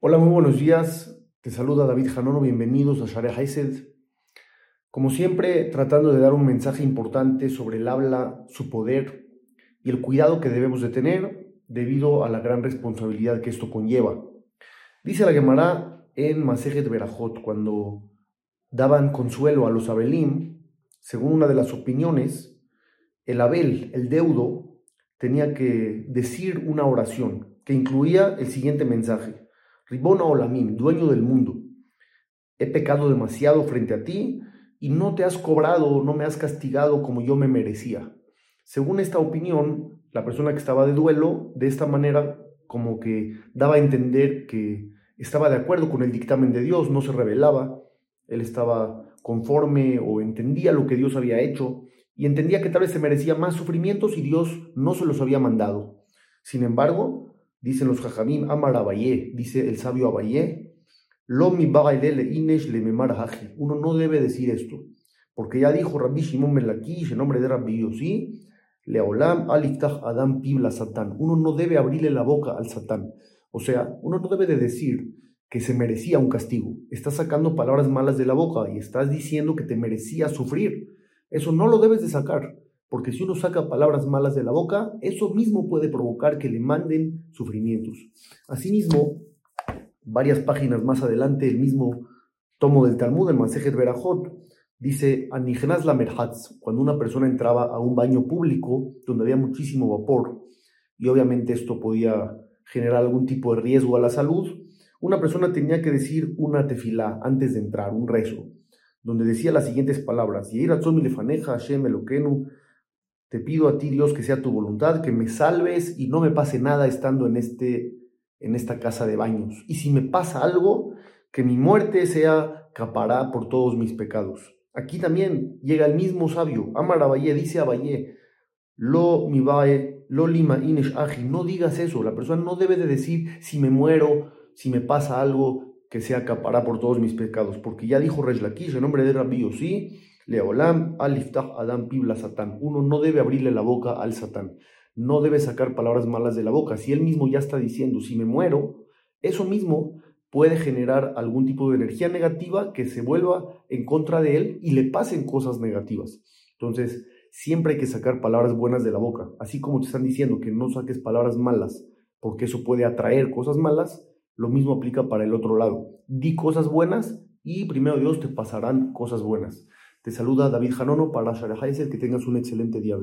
Hola, muy buenos días. Te saluda David Janono. Bienvenidos a Share Haised. Como siempre, tratando de dar un mensaje importante sobre el habla, su poder y el cuidado que debemos de tener debido a la gran responsabilidad que esto conlleva. Dice la Gemara en Masejet Berajot, cuando daban consuelo a los Abelim, según una de las opiniones, el Abel, el deudo, tenía que decir una oración que incluía el siguiente mensaje. Ribona Olamim, dueño del mundo, he pecado demasiado frente a ti y no te has cobrado, no me has castigado como yo me merecía. Según esta opinión, la persona que estaba de duelo, de esta manera, como que daba a entender que estaba de acuerdo con el dictamen de Dios, no se rebelaba, él estaba conforme o entendía lo que Dios había hecho y entendía que tal vez se merecía más sufrimientos y Dios no se los había mandado. Sin embargo, Dicen los jajamim, Amar Abayé, dice el sabio Abayé, Lo mi inesh le Uno no debe decir esto, porque ya dijo Rabbi Shimon Melakish, en nombre de Rabbi Yossi, Leolam aliftach Adam pibla Satán. Uno no debe abrirle la boca al Satán. O sea, uno no debe de decir que se merecía un castigo. Estás sacando palabras malas de la boca y estás diciendo que te merecía sufrir. Eso no lo debes de sacar porque si uno saca palabras malas de la boca, eso mismo puede provocar que le manden sufrimientos. Asimismo, varias páginas más adelante, el mismo tomo del Talmud, el Masejet Berajot, dice, Anijnaz la cuando una persona entraba a un baño público donde había muchísimo vapor, y obviamente esto podía generar algún tipo de riesgo a la salud, una persona tenía que decir una tefilá antes de entrar, un rezo, donde decía las siguientes palabras, te pido a ti, Dios, que sea tu voluntad, que me salves y no me pase nada estando en, este, en esta casa de baños. Y si me pasa algo, que mi muerte sea capará por todos mis pecados. Aquí también llega el mismo sabio, Amar Abayé, dice Abayé, lo mi lo lima inesh aji, no digas eso, la persona no debe de decir si me muero, si me pasa algo, que sea capará por todos mis pecados, porque ya dijo Resh en nombre de Rabbi sí Leolam aliftah adam pibla satán. Uno no debe abrirle la boca al satán. No debe sacar palabras malas de la boca. Si él mismo ya está diciendo, si me muero, eso mismo puede generar algún tipo de energía negativa que se vuelva en contra de él y le pasen cosas negativas. Entonces, siempre hay que sacar palabras buenas de la boca. Así como te están diciendo que no saques palabras malas, porque eso puede atraer cosas malas, lo mismo aplica para el otro lado. Di cosas buenas y primero Dios te pasarán cosas buenas. Te saluda David Janono para Shara que tengas un excelente día.